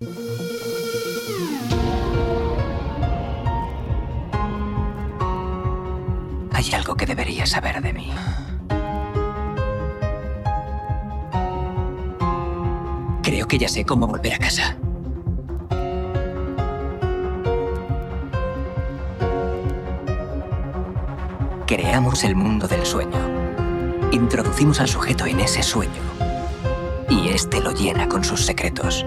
Hay algo que deberías saber de mí. Creo que ya sé cómo volver a casa. Creamos el mundo del sueño. Introducimos al sujeto en ese sueño. Y este lo llena con sus secretos.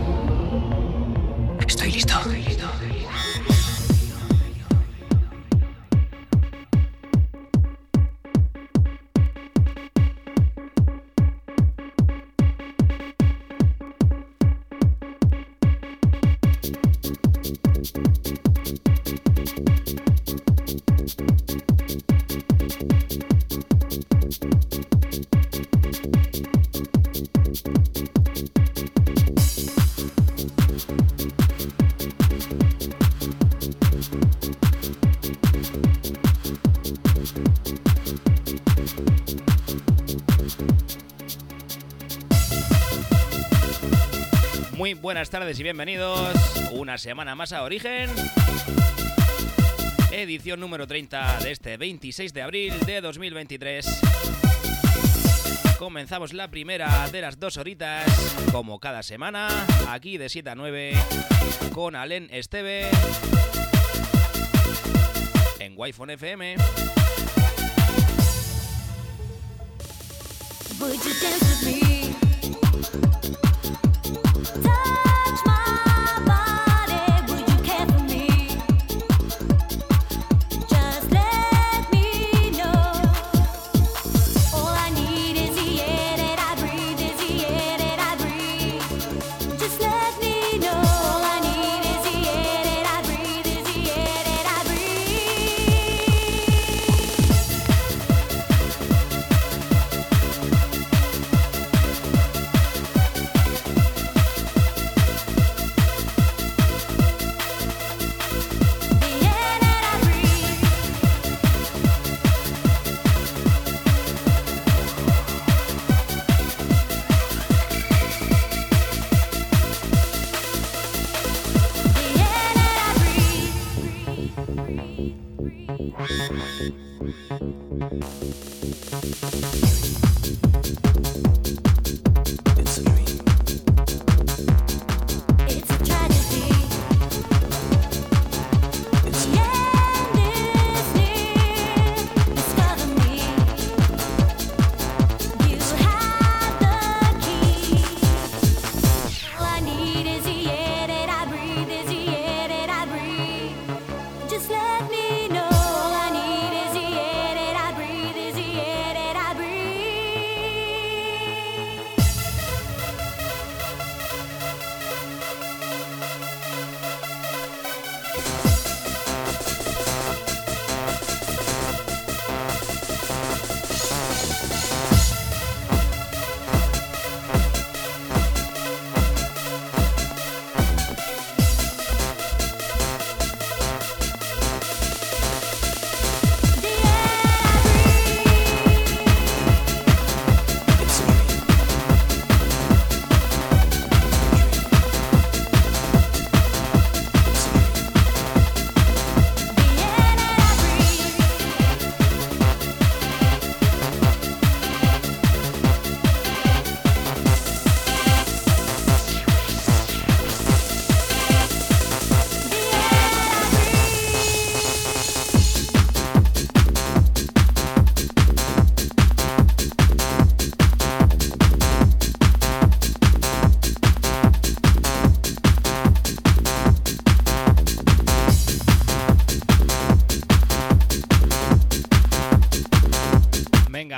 Buenas tardes y bienvenidos una semana más a Origen. Edición número 30 de este 26 de abril de 2023. Comenzamos la primera de las dos horitas, como cada semana, aquí de 7 a 9, con Alen Esteve en Wi-Fi FM. Would you dance? Touch my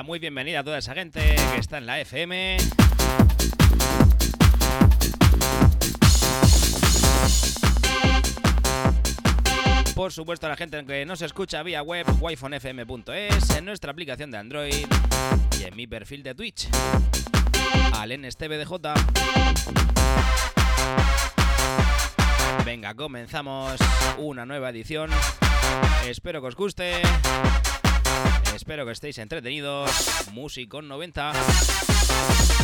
Muy bienvenida a toda esa gente que está en la FM. Por supuesto, a la gente que nos escucha vía web, wifonfm.es, en nuestra aplicación de Android y en mi perfil de Twitch, al BDJ. Venga, comenzamos una nueva edición. Espero que os guste. Espero que estéis entretenidos. Musicon 90.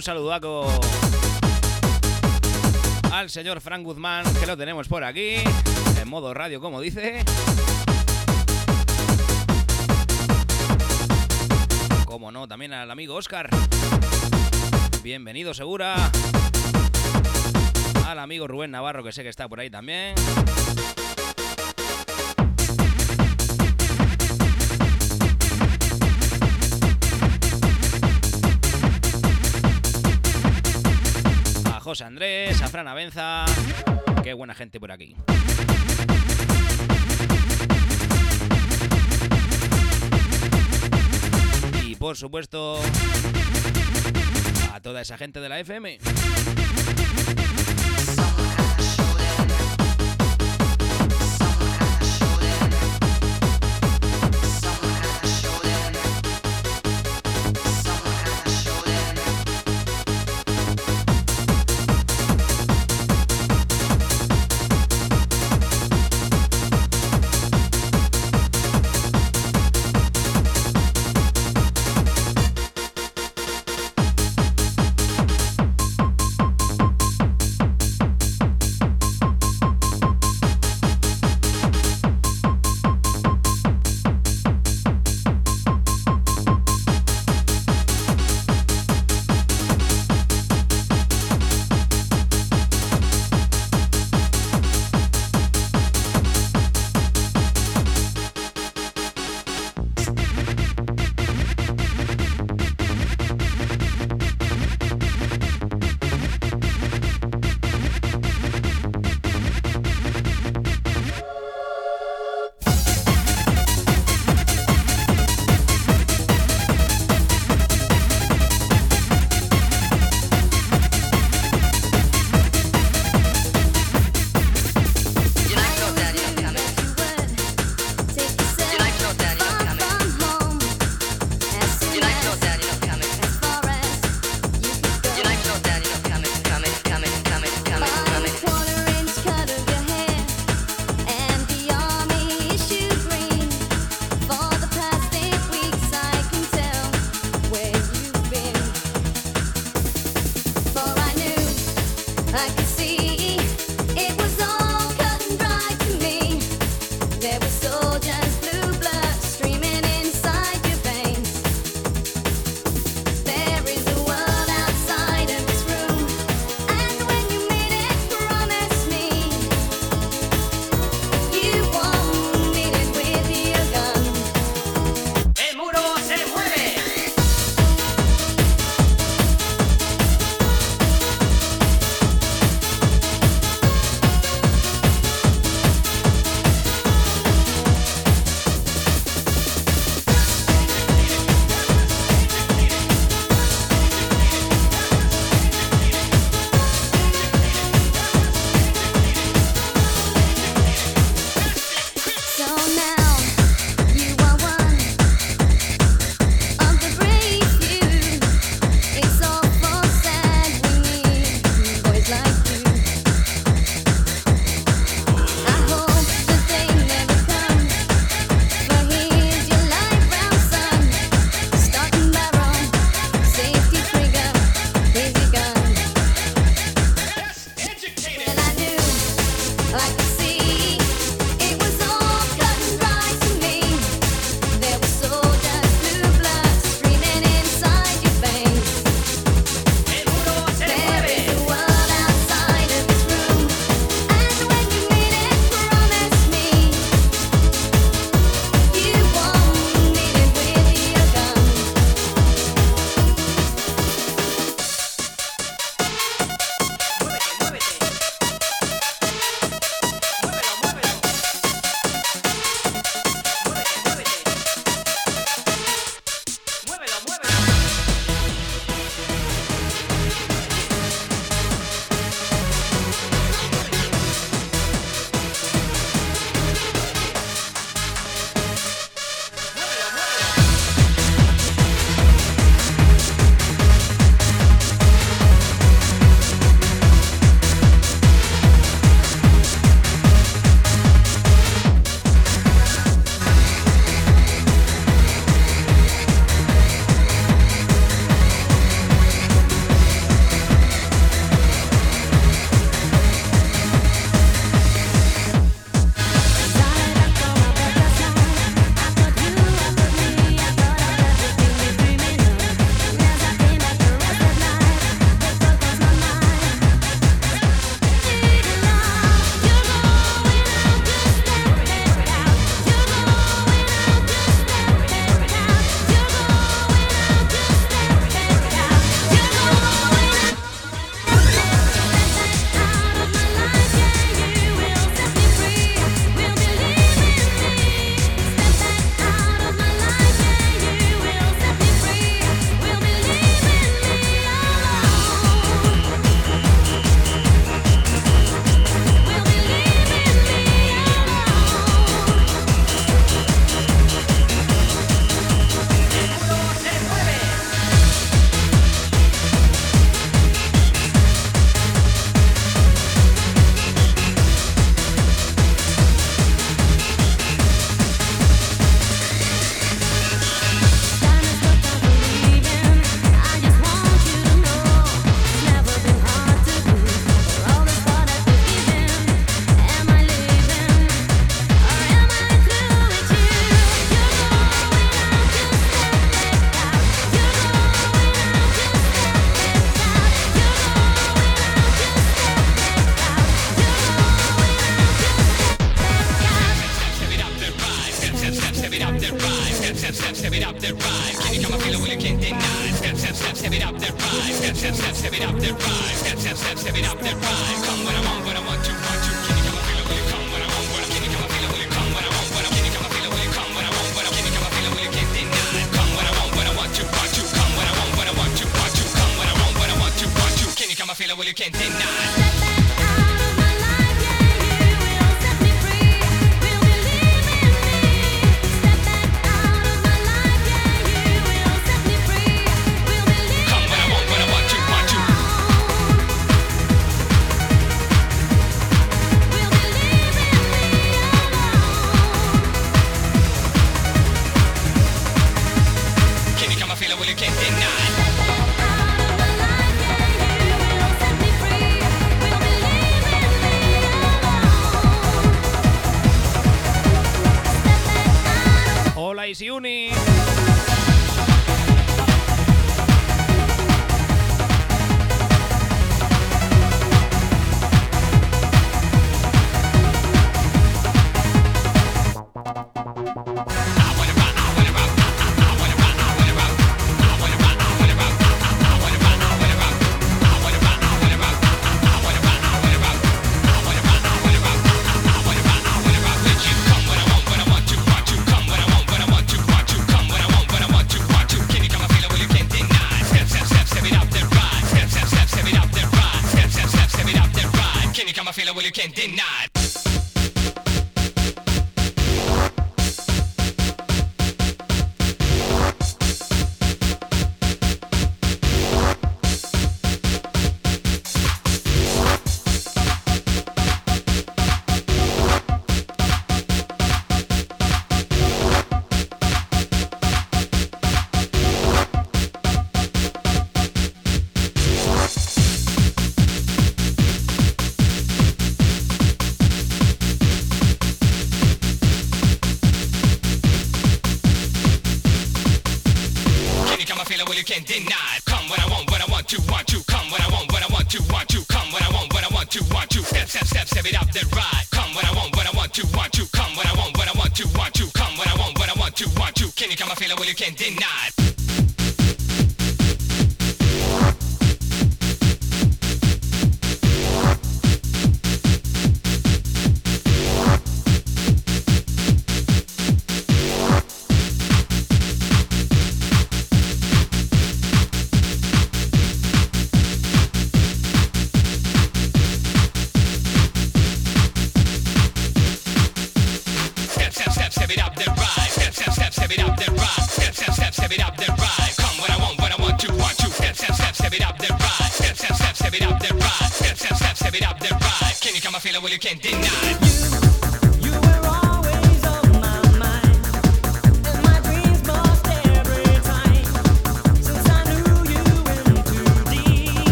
Un saludaco al señor Frank Guzmán, que lo tenemos por aquí, en modo radio, como dice. Como no, también al amigo Oscar. Bienvenido, segura. Al amigo Rubén Navarro, que sé que está por ahí también. José Andrés, a Fran. Qué buena gente por aquí. por supuesto, a toda esa gente de la FM.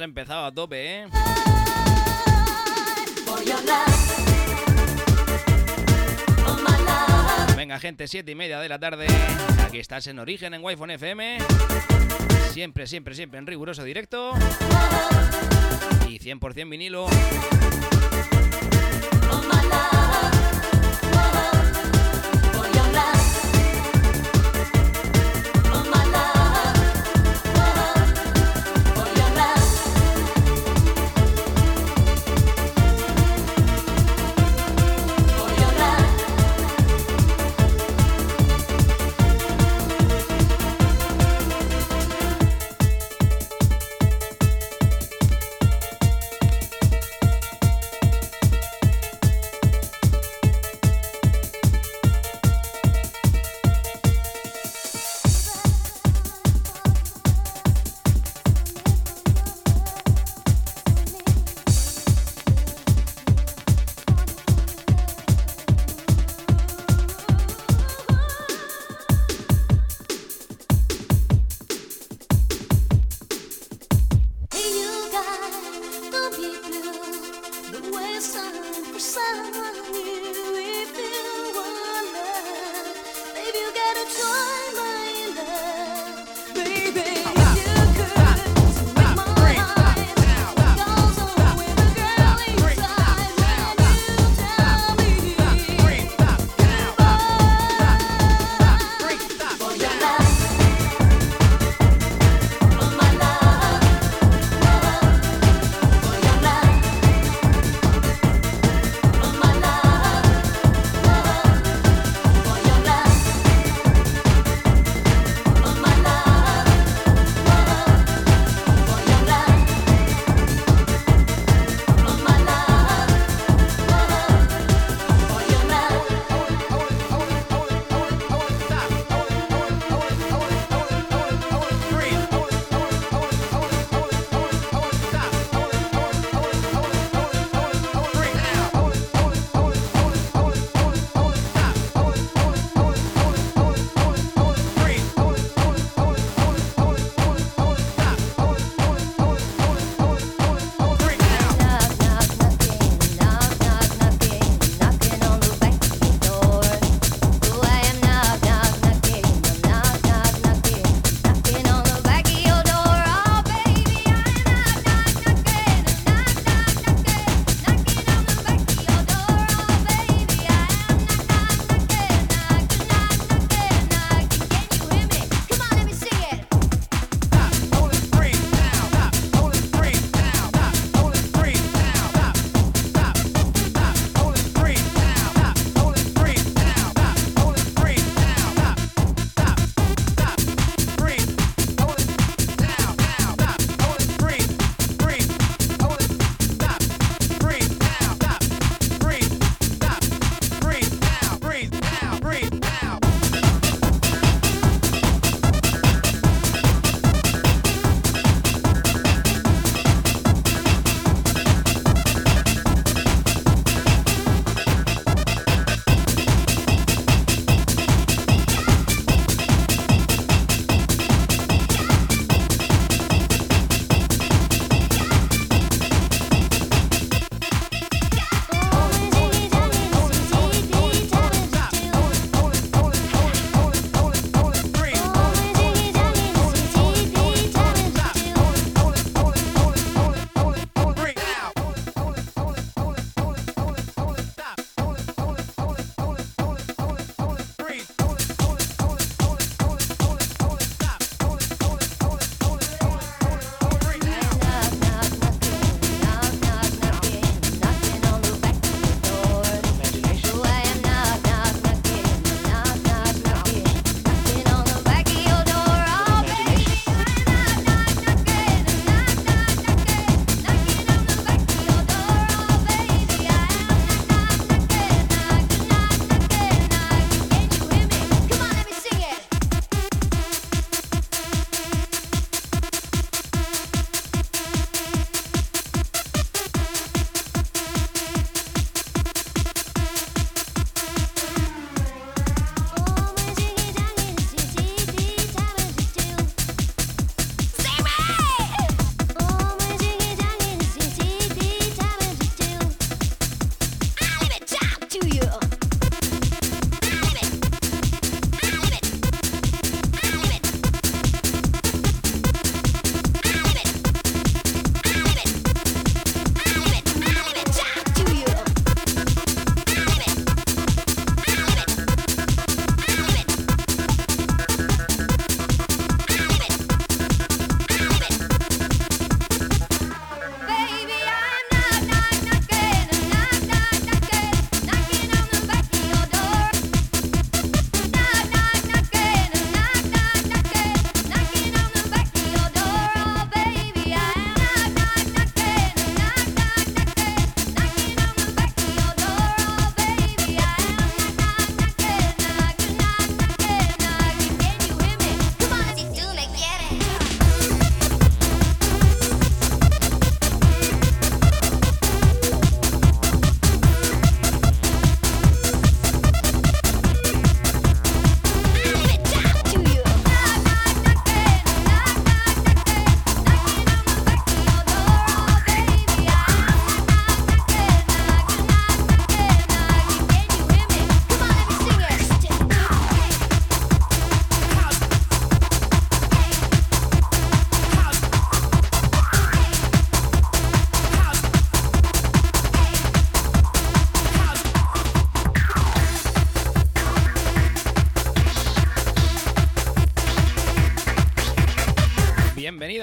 hemos empezado a tope, ¿eh? Venga, gente, siete y media de la tarde. Aquí estás en Origen, en Wi-Fi FM. Siempre, siempre, siempre en riguroso directo. Y 100% vinilo.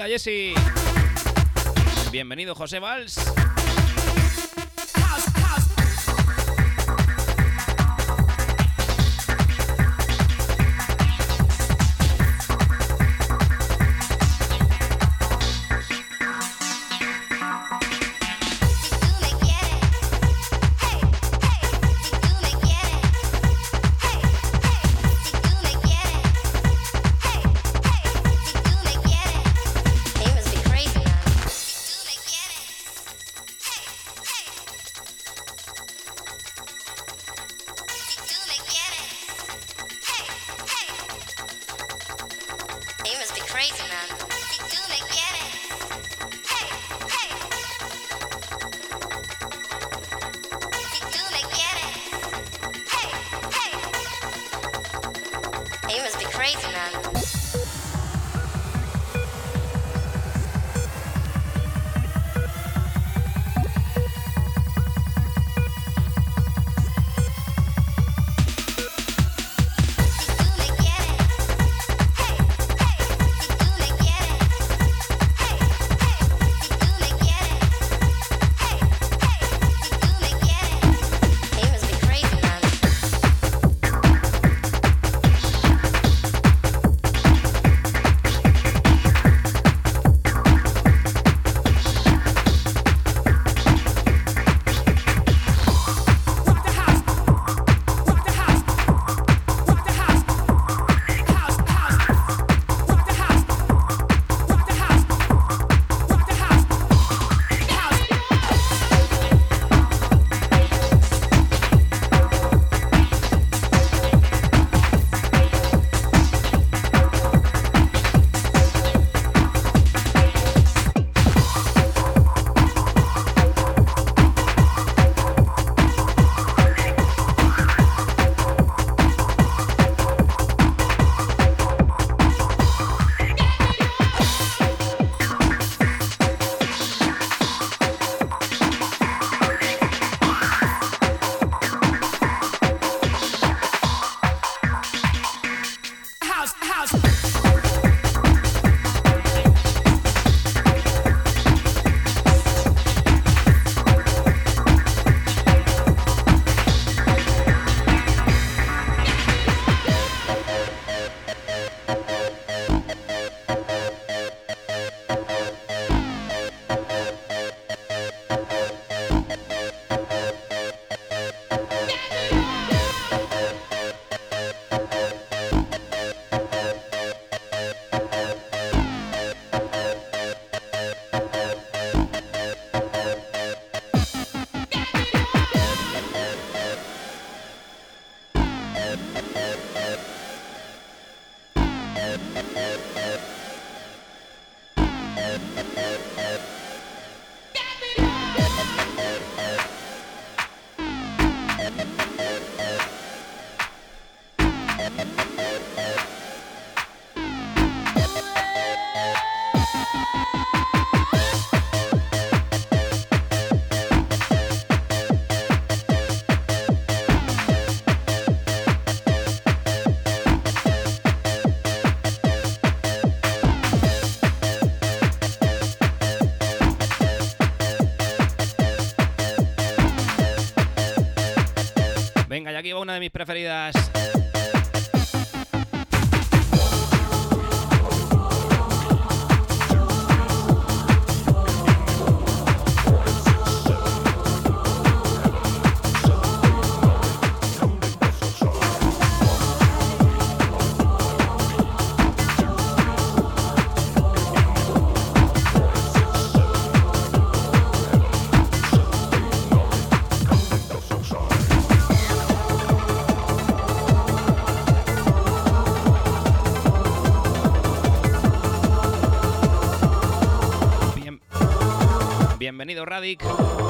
Jesse. Bienvenido, José Valls. Crazy man. Aquí va una de mis preferidas. Bienvenido, Radic.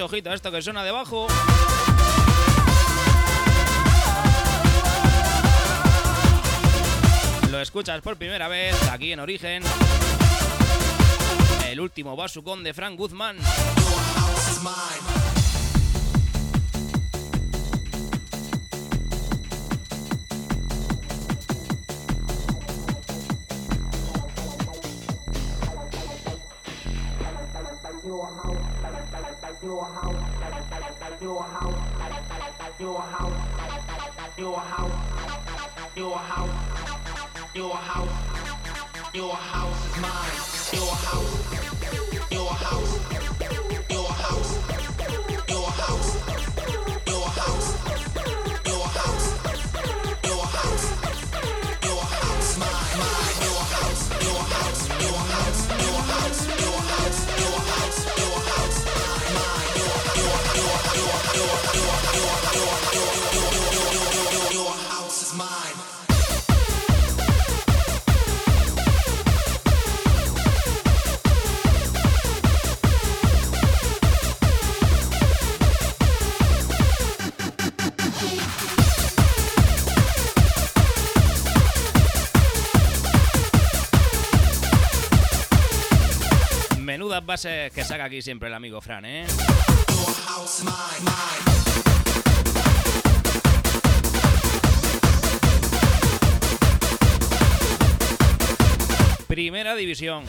Ojito esto que suena debajo. Lo escuchas por primera vez aquí en Origen. El último basucón de Frank Guzmán. your house, your house, your house, your house, your house, your house, your house is mine, your house, your house. Bases que saca aquí siempre el amigo Fran, ¿eh? Primera división.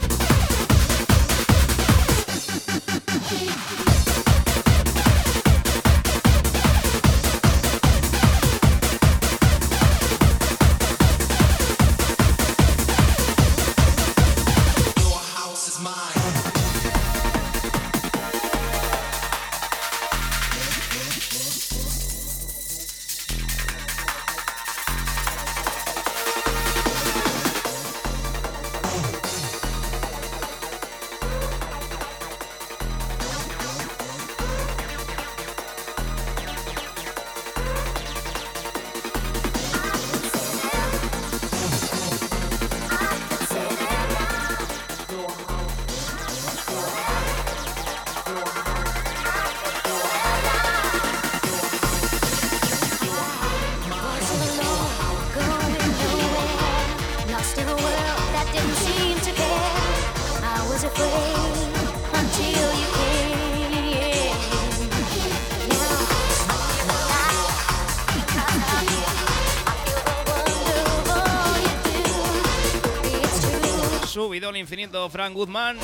Infinito Frank Guzmán.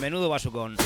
Menudo basucón.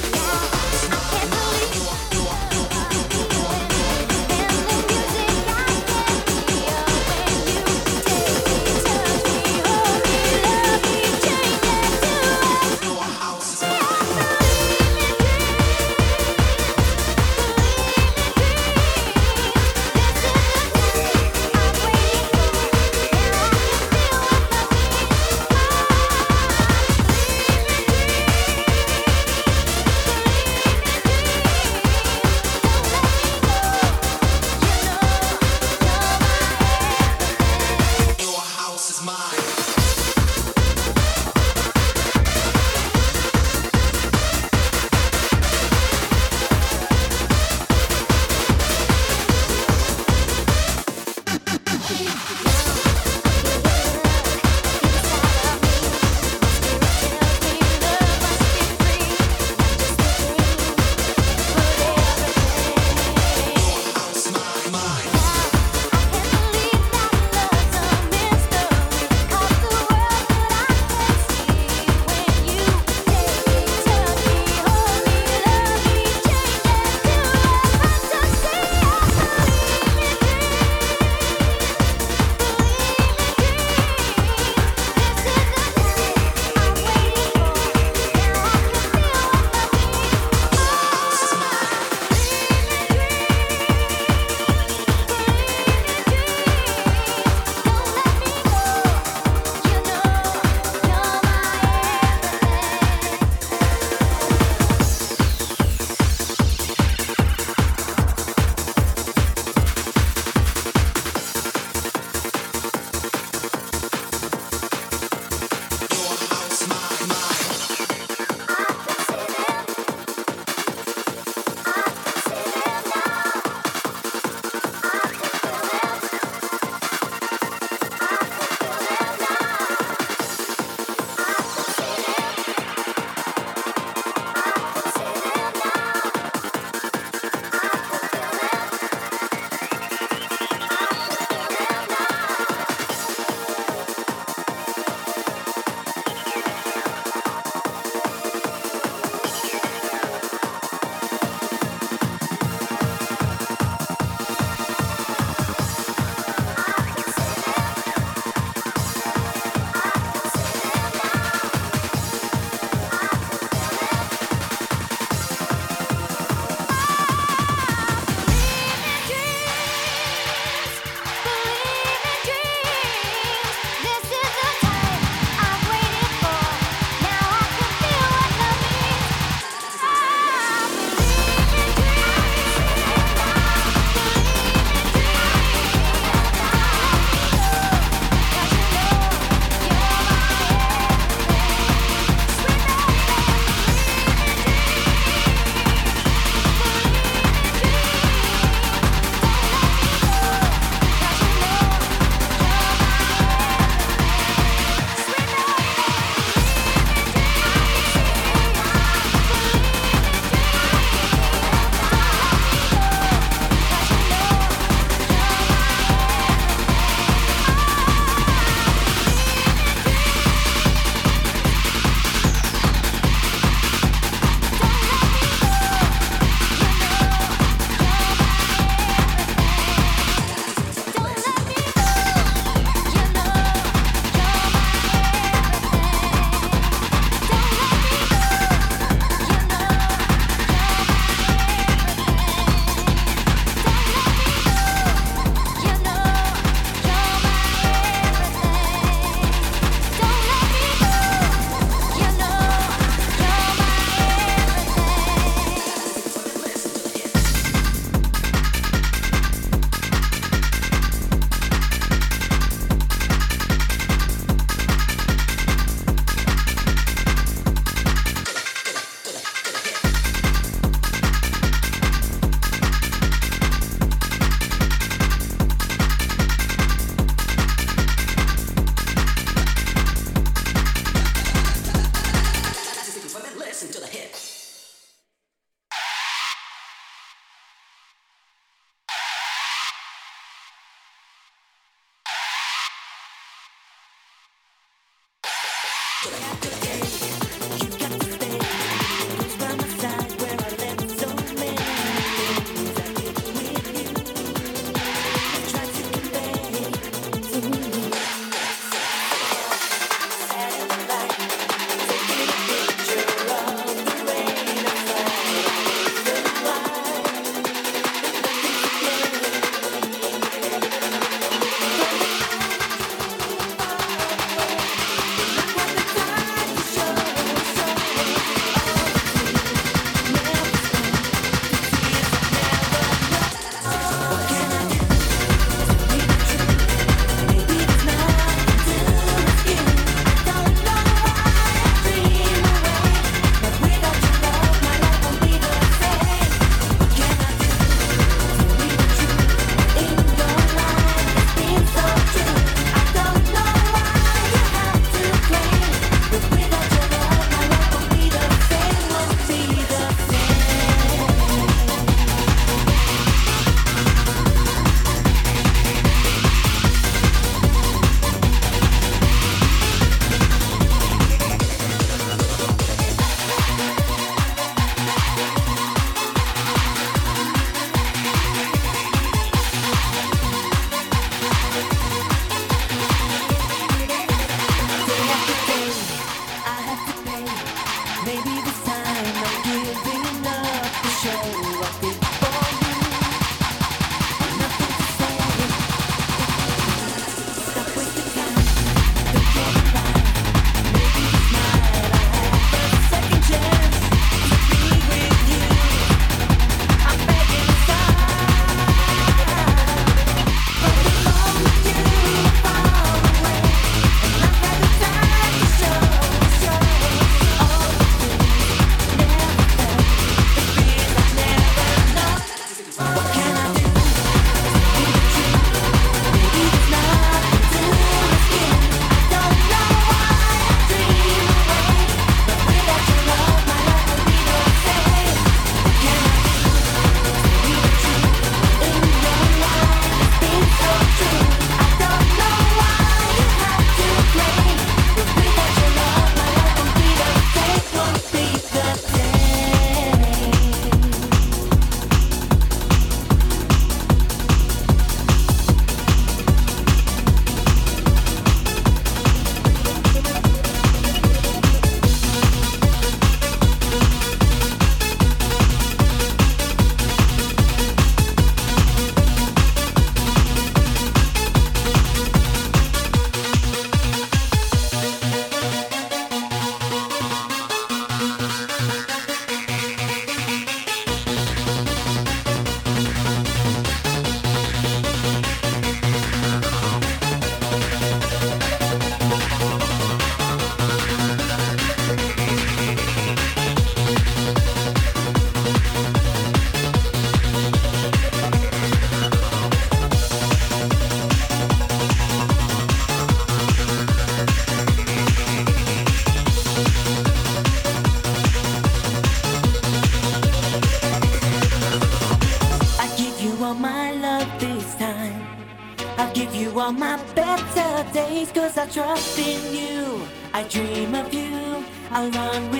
I trust in you. I dream of you, I'll run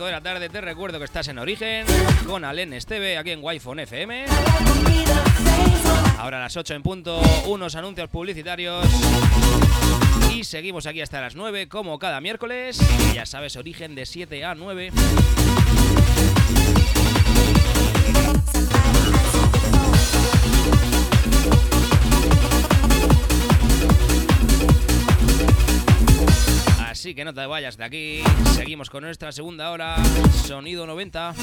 5 de la tarde, te recuerdo que estás en Origen con Alen Esteve aquí en Wi-Fi FM. Ahora a las 8 en punto, unos anuncios publicitarios. Y seguimos aquí hasta las 9, como cada miércoles. Ya sabes, origen de 7 a 9. Que no te vayas de aquí. Seguimos con nuestra segunda hora. Sonido 90.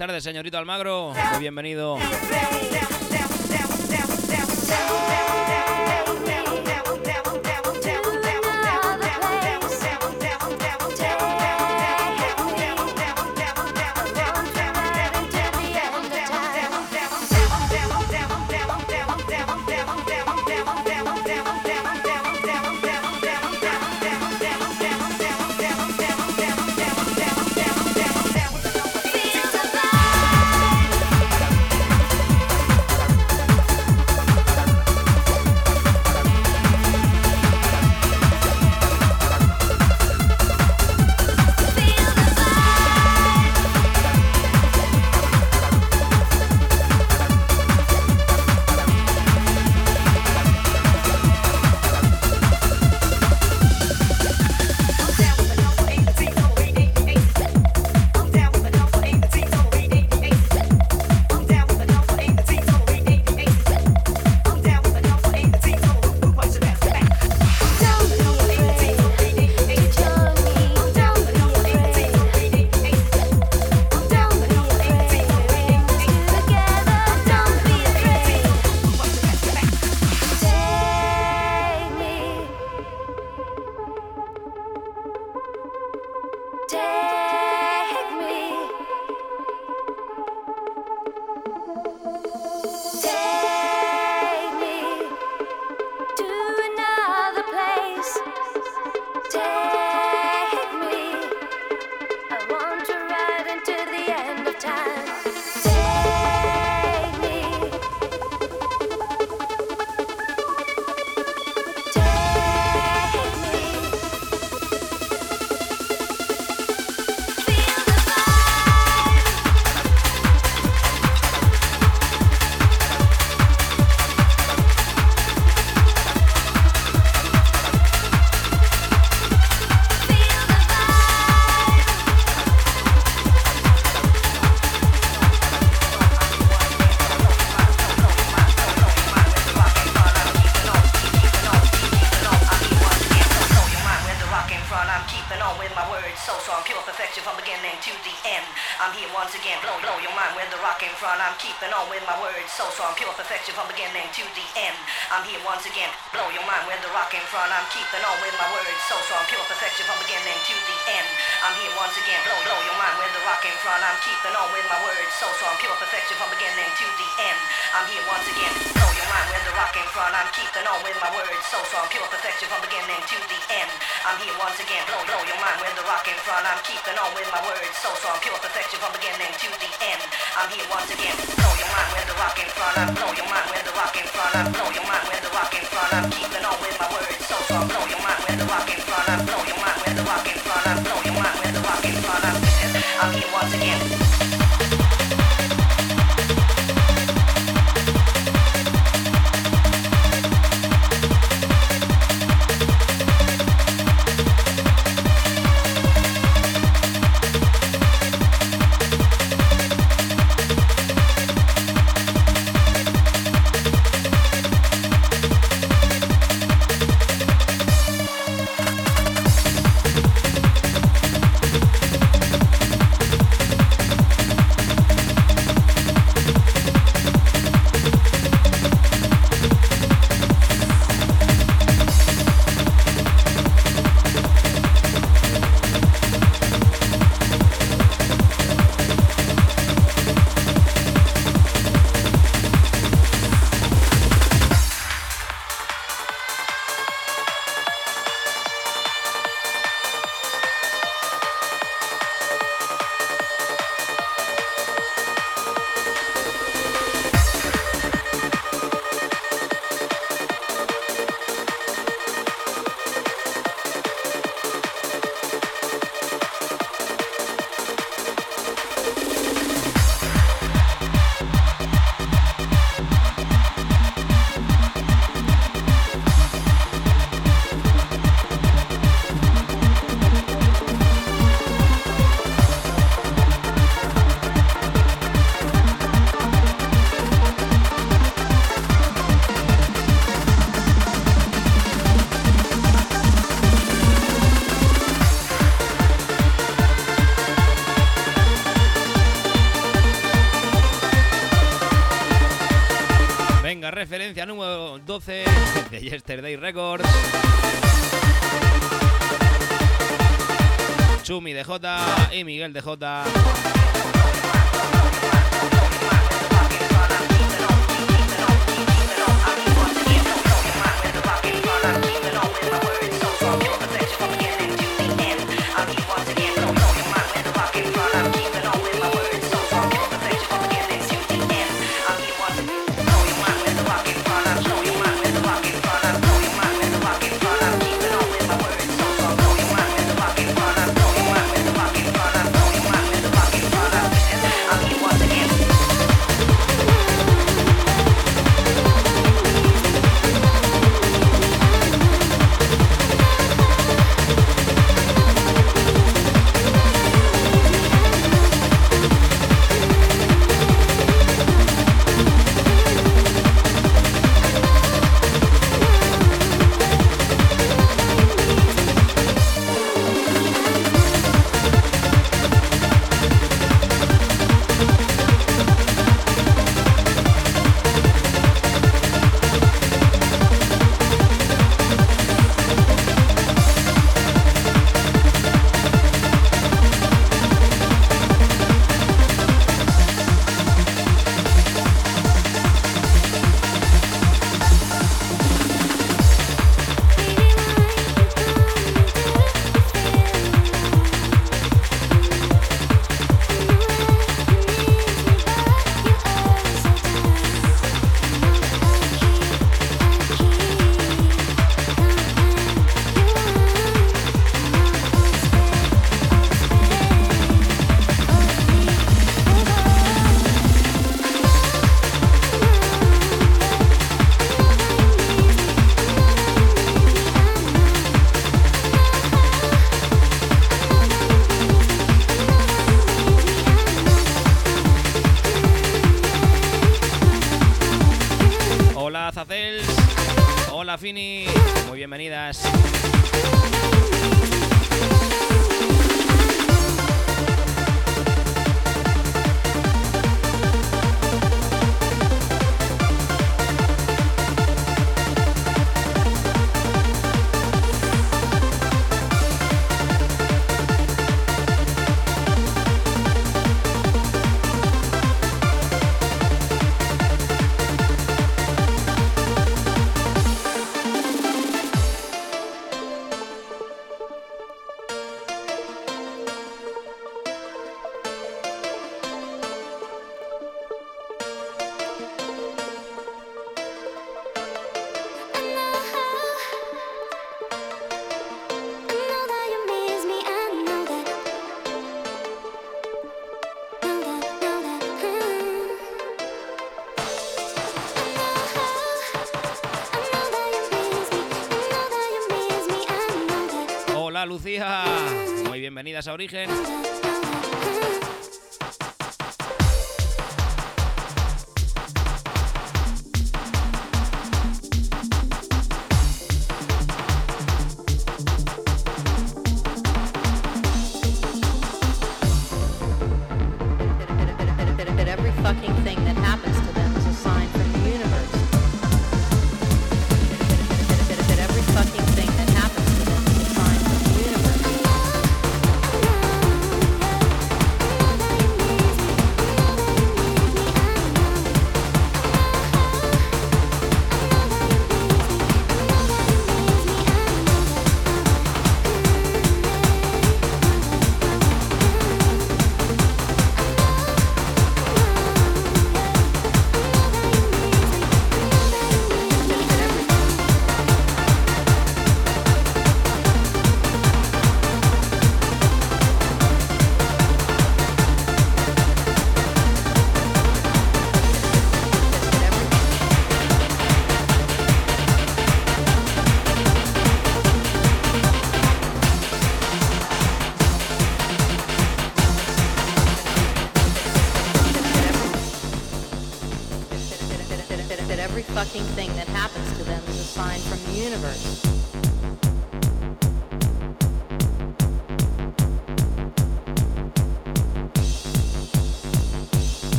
Tardes, señorito Almagro. Muy bienvenido. número 12 de Yesterday Records. Chumi DJ y Miguel DJ. Muy bienvenidas. Lucía. Muy bienvenidas a Origen.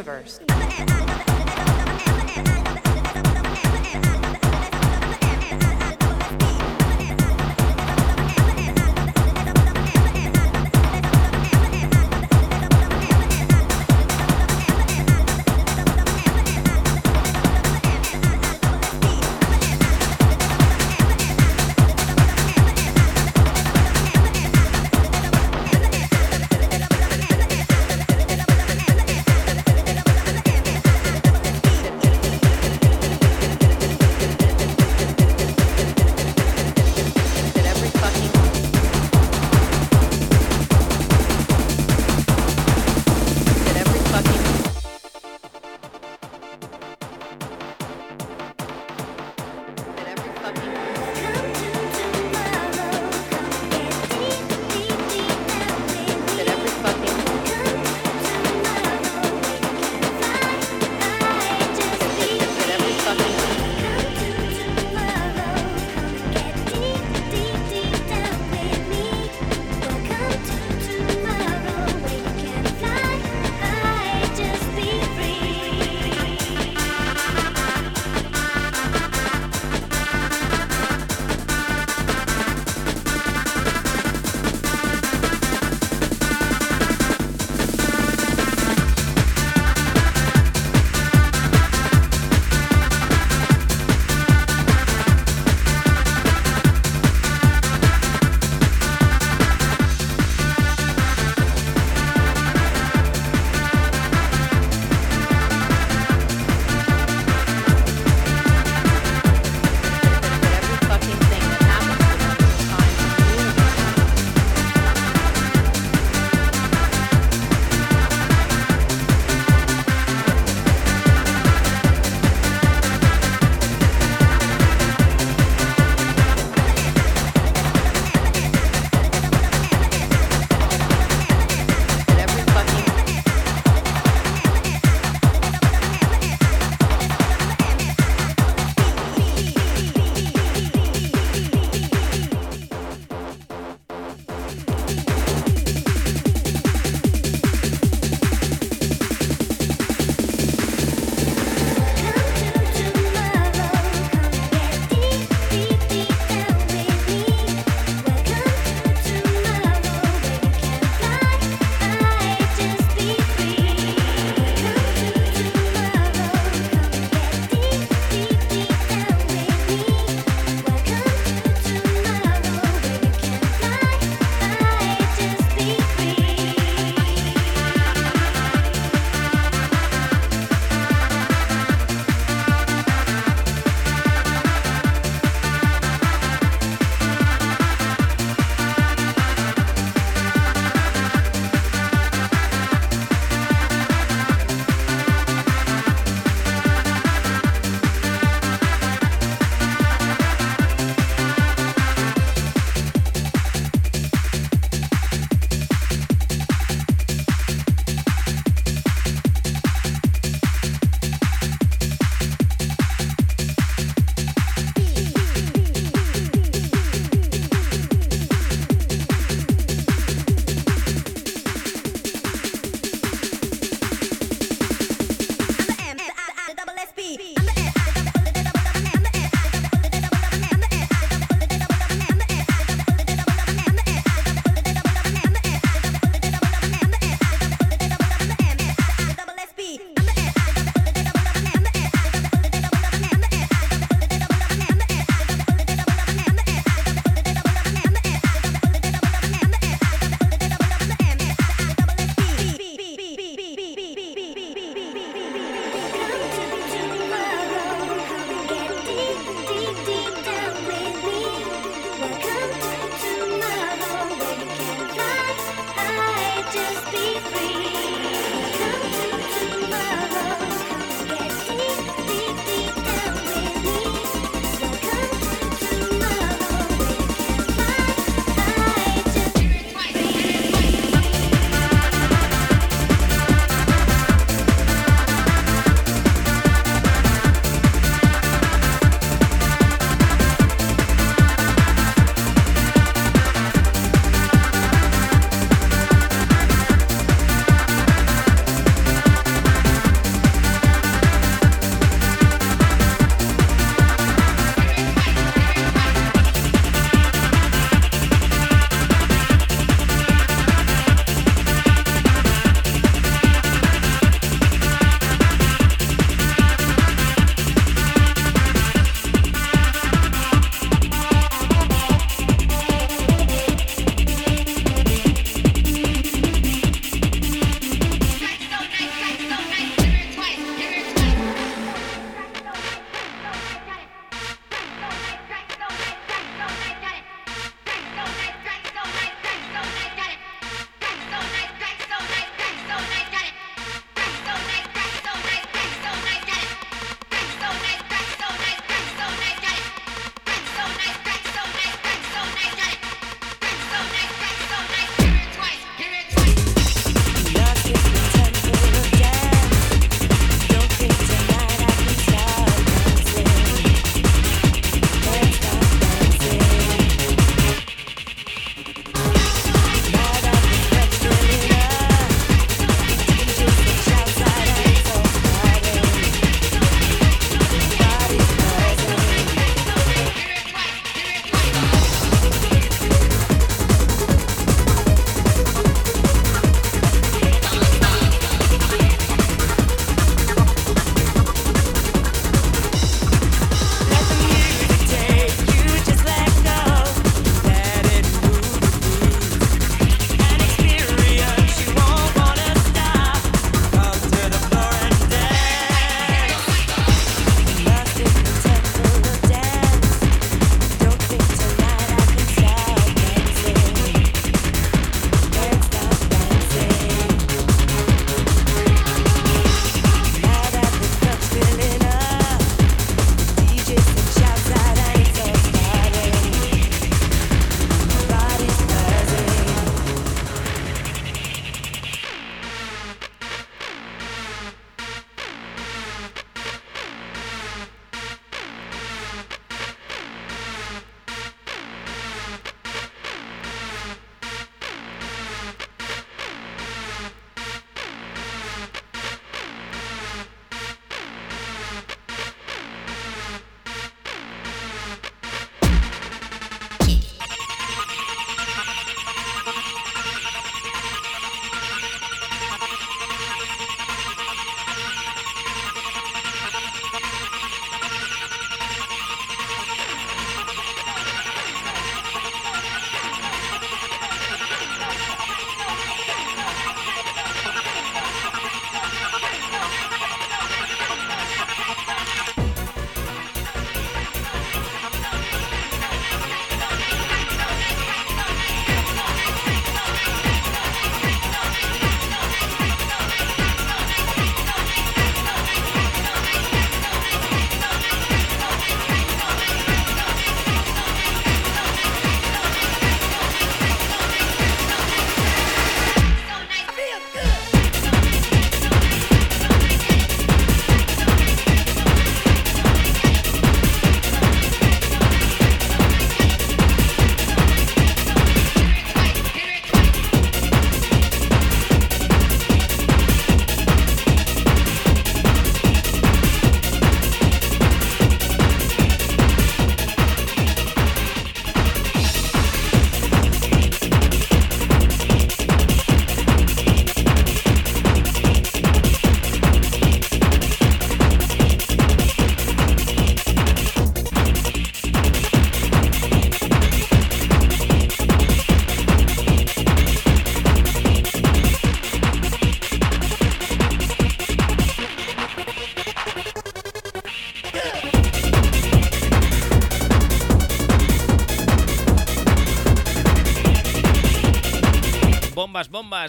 Universe.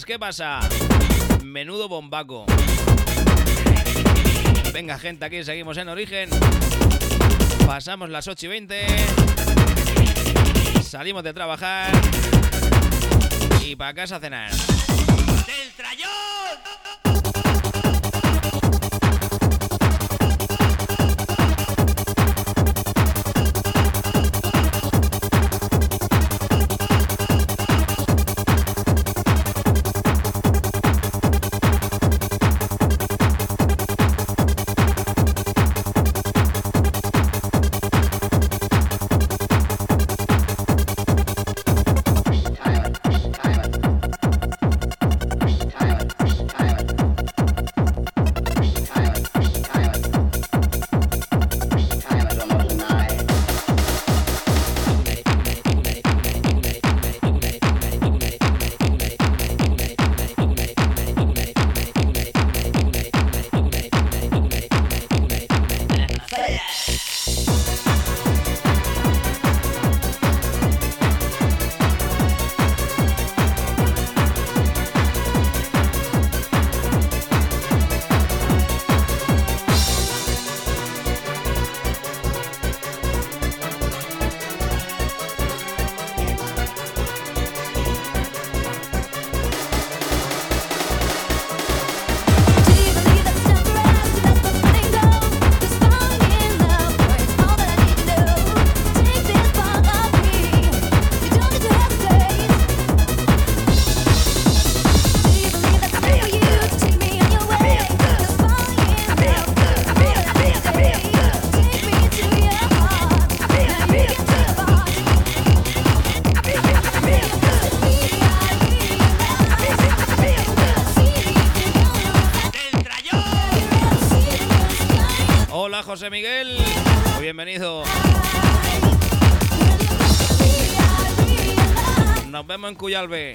¿Qué pasa? Menudo bombaco. Venga, gente, aquí seguimos en origen. Pasamos las 8 y 20. Salimos de trabajar. Y para casa a cenar. José Miguel. Bienvenido. Nos vemos en Cuyalbe.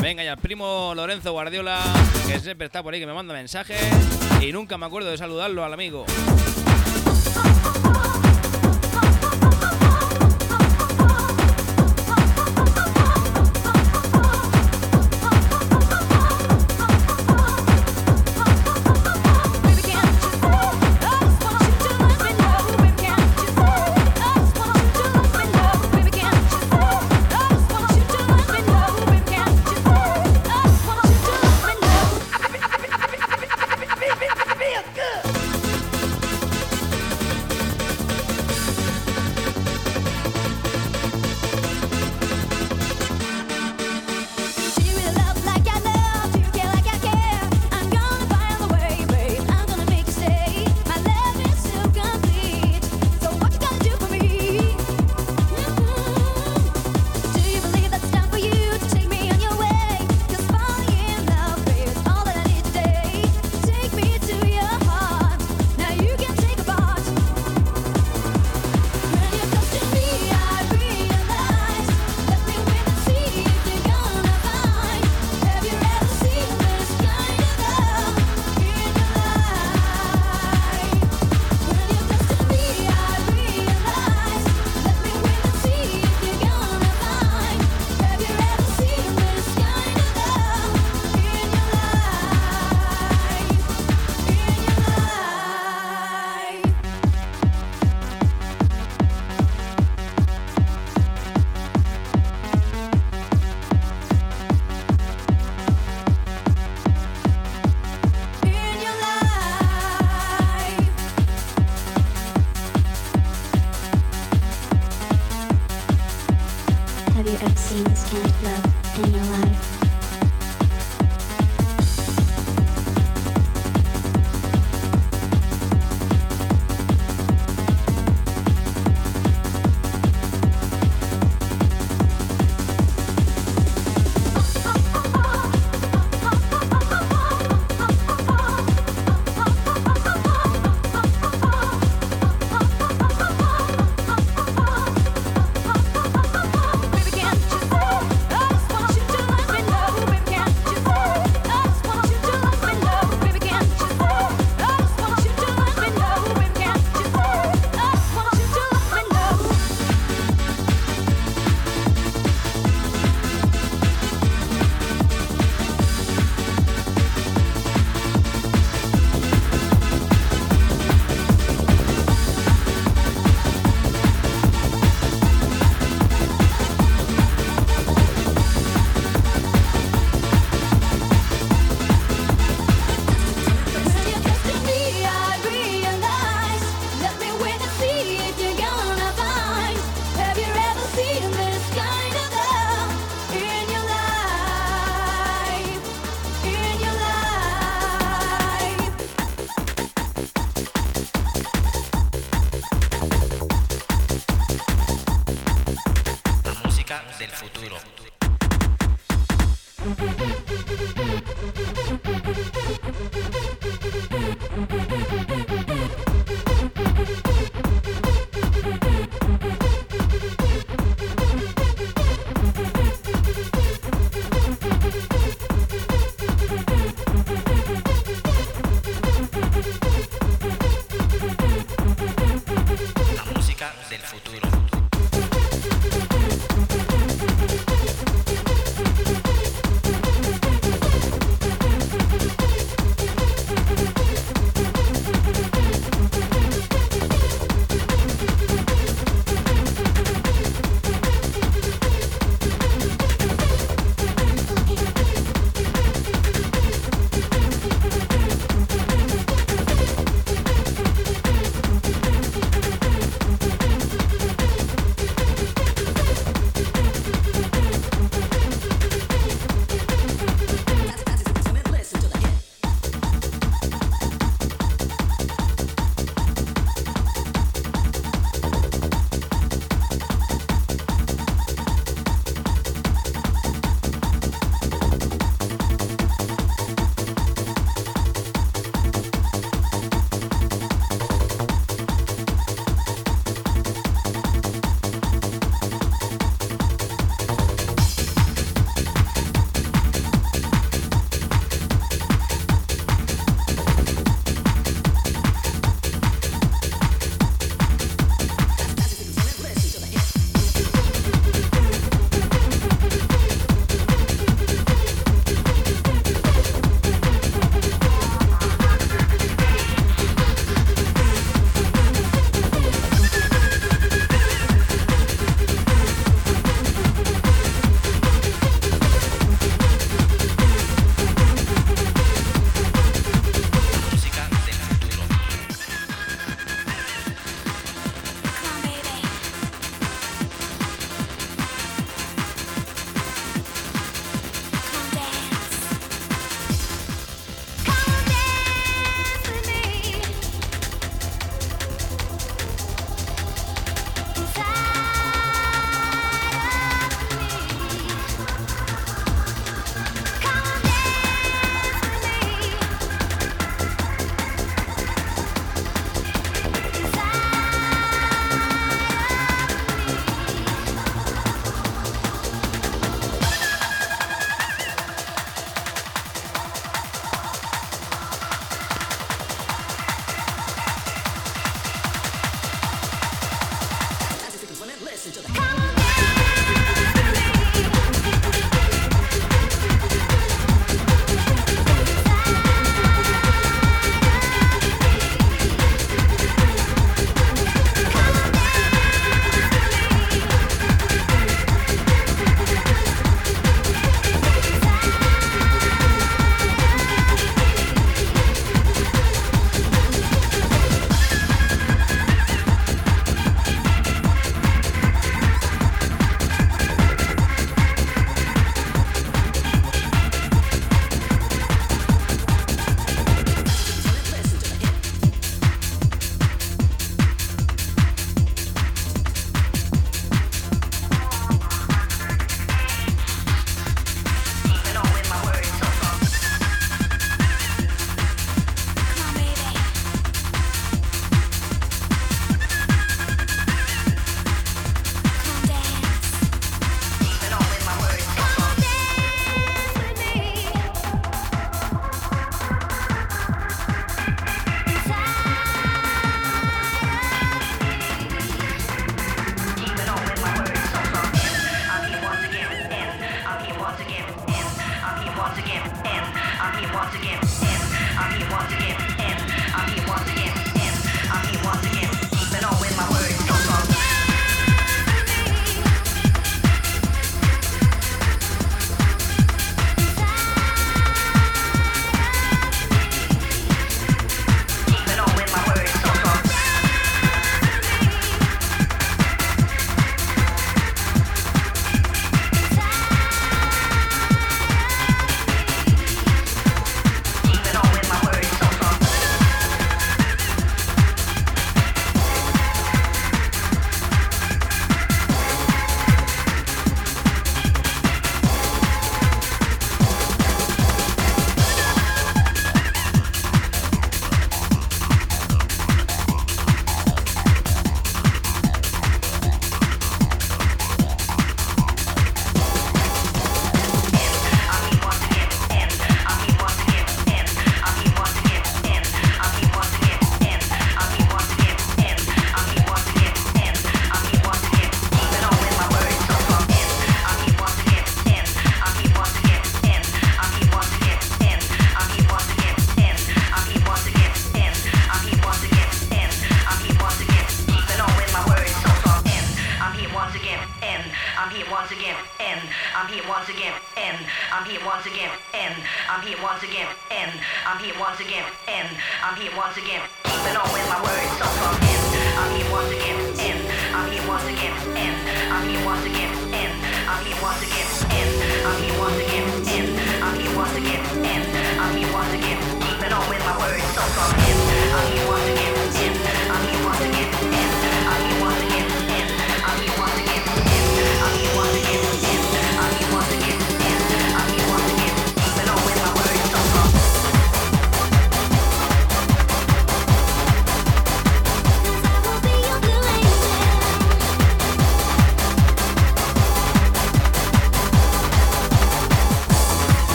Venga, ya el primo Lorenzo Guardiola, que siempre está por ahí, que me manda mensajes y nunca me acuerdo de saludarlo al amigo.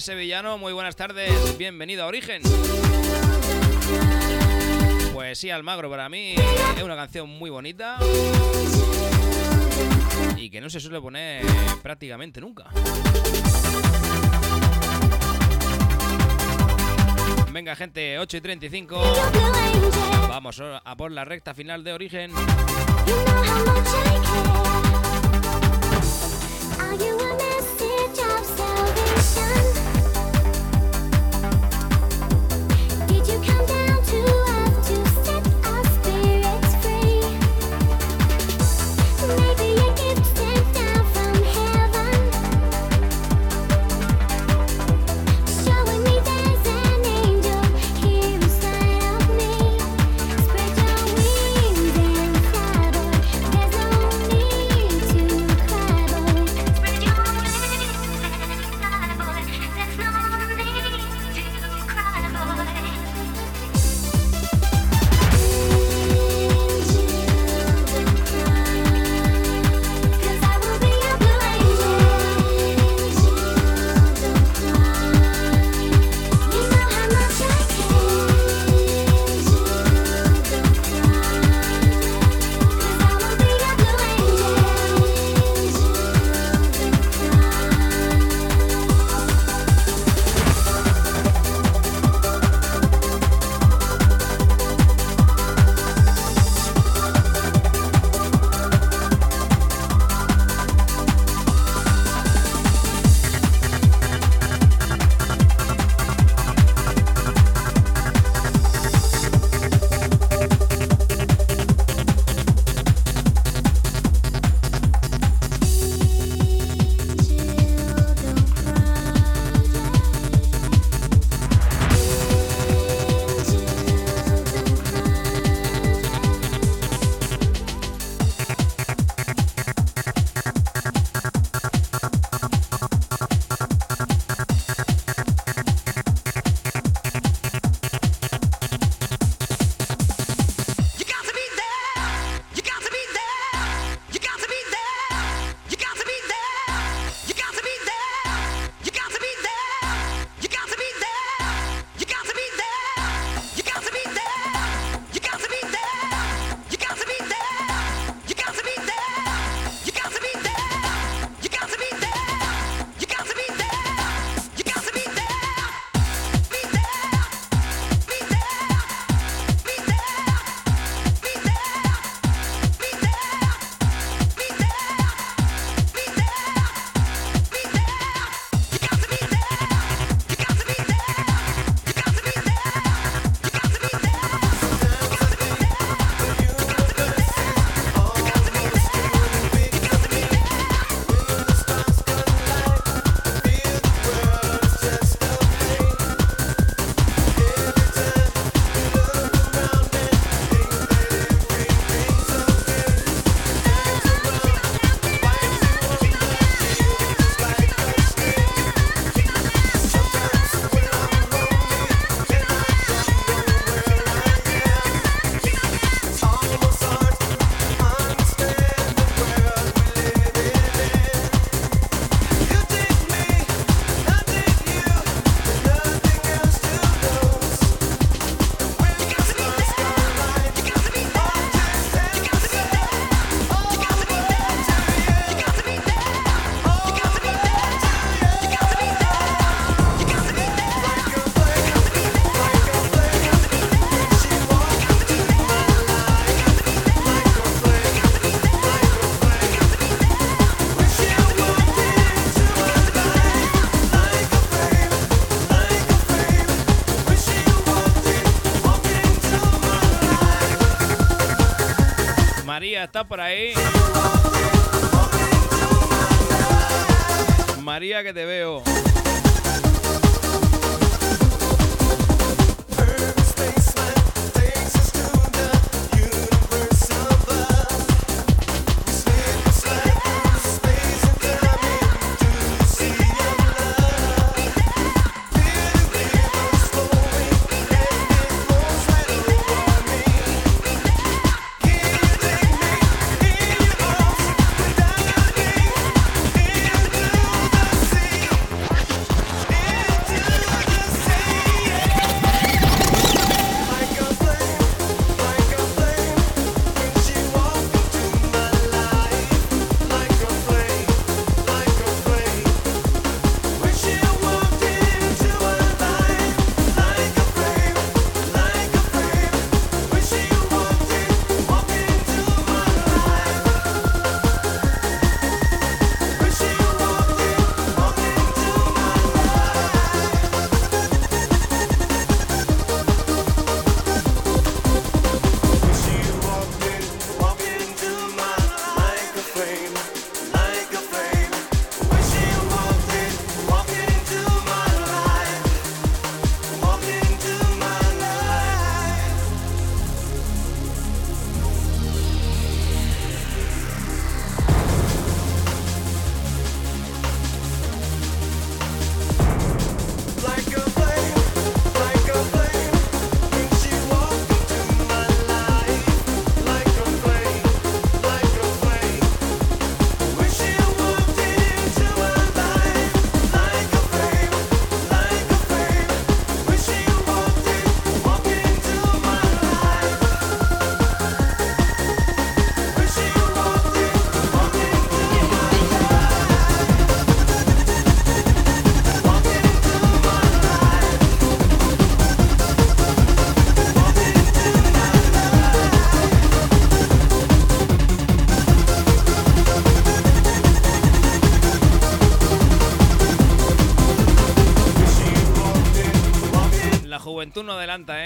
Sevillano, muy buenas tardes, bienvenido a Origen. Pues sí, Almagro para mí es una canción muy bonita y que no se suele poner prácticamente nunca. Venga gente, 8 y 35. Vamos a por la recta final de Origen. Por ahí. María, que te veo. Juventud no adelanta,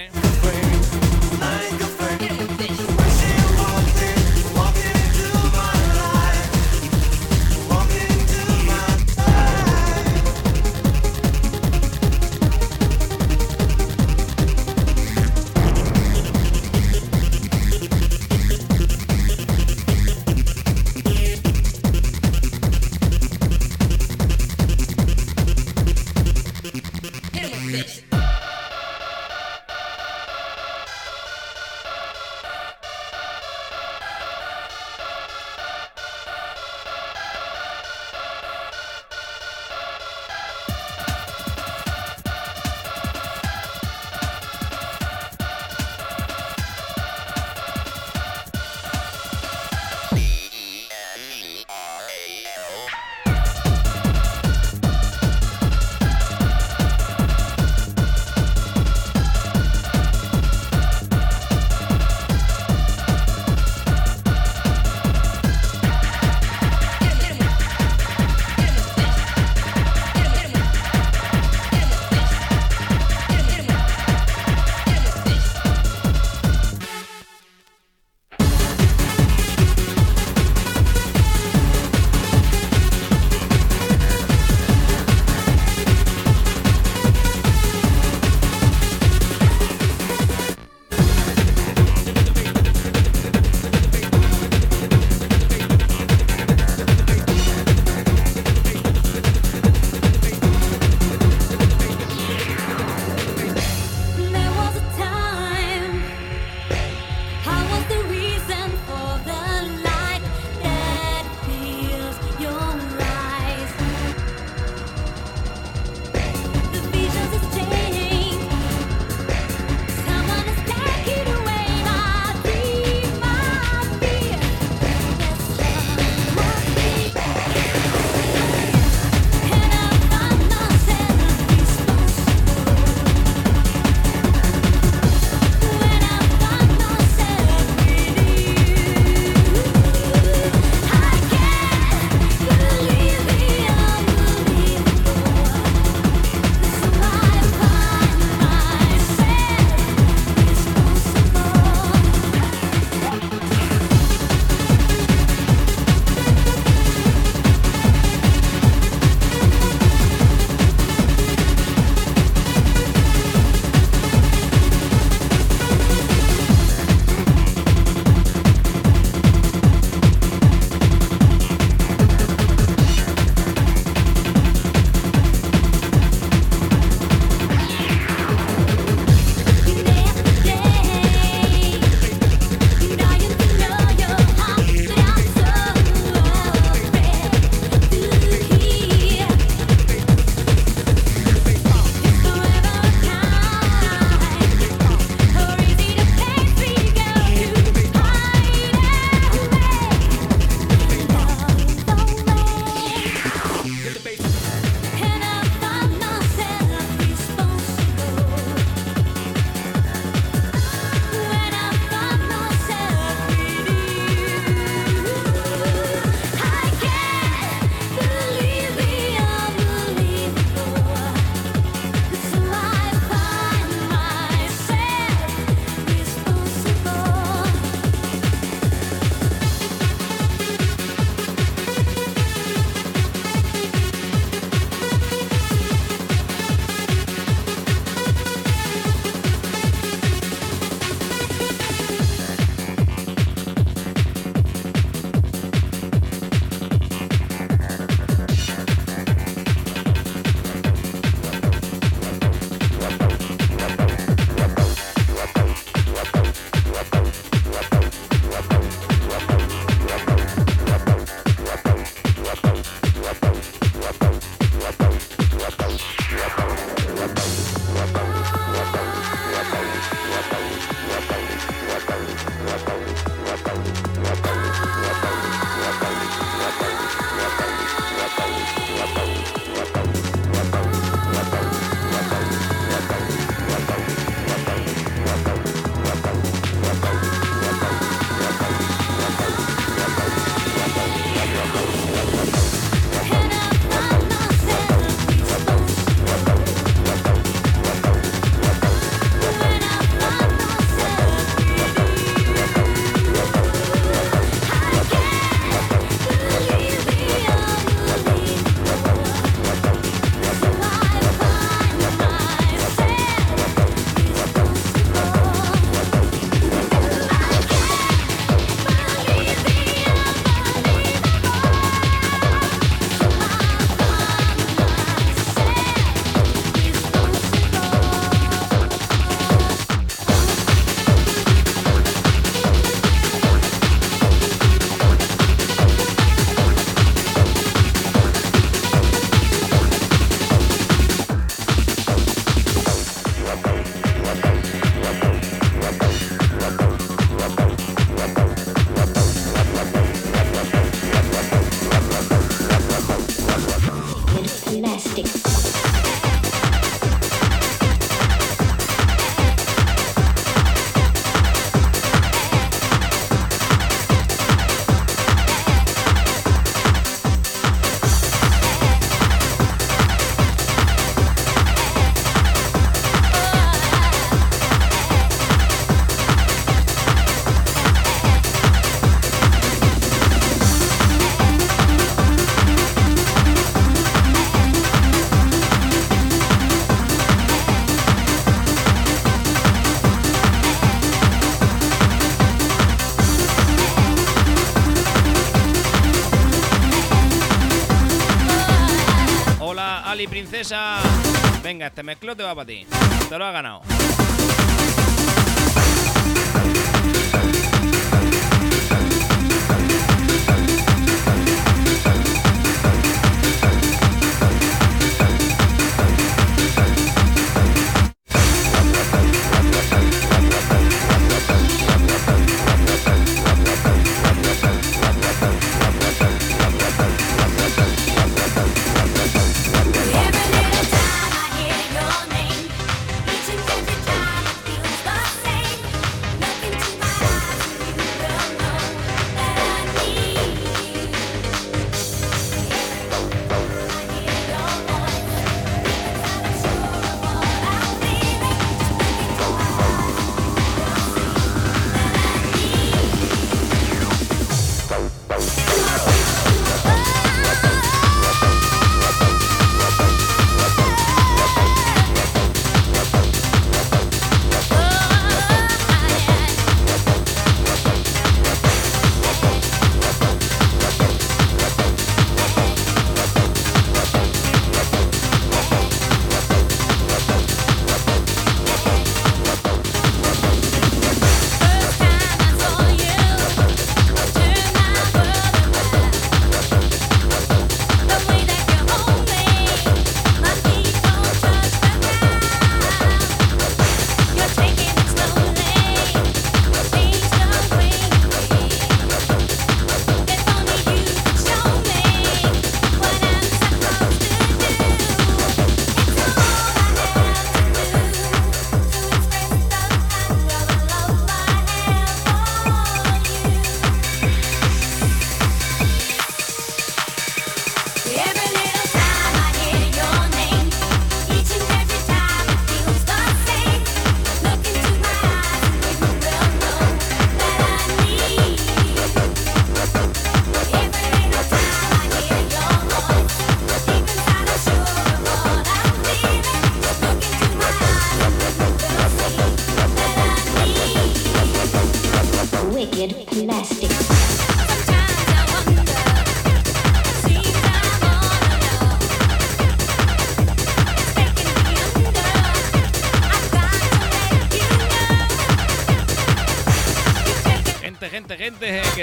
Venga, este mezclote va para ti. Te lo ha ganado.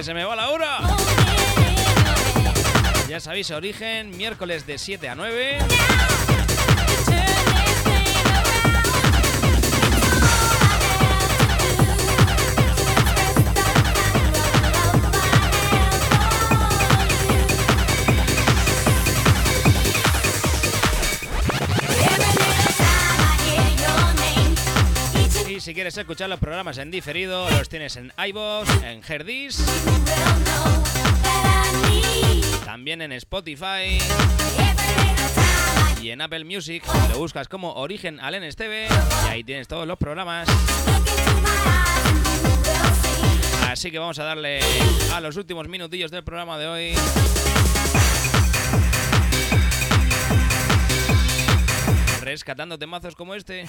que se me va la hora. Ya sabéis, origen, miércoles de 7 a 9. quieres escuchar los programas en diferido, los tienes en iVoox, en Herdis, también en Spotify y en Apple Music. Lo buscas como Origen Alenes TV y ahí tienes todos los programas. Así que vamos a darle a los últimos minutillos del programa de hoy. Rescatando temazos como este.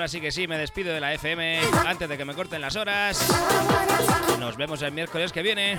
Ahora sí que sí, me despido de la FM antes de que me corten las horas. Nos vemos el miércoles que viene.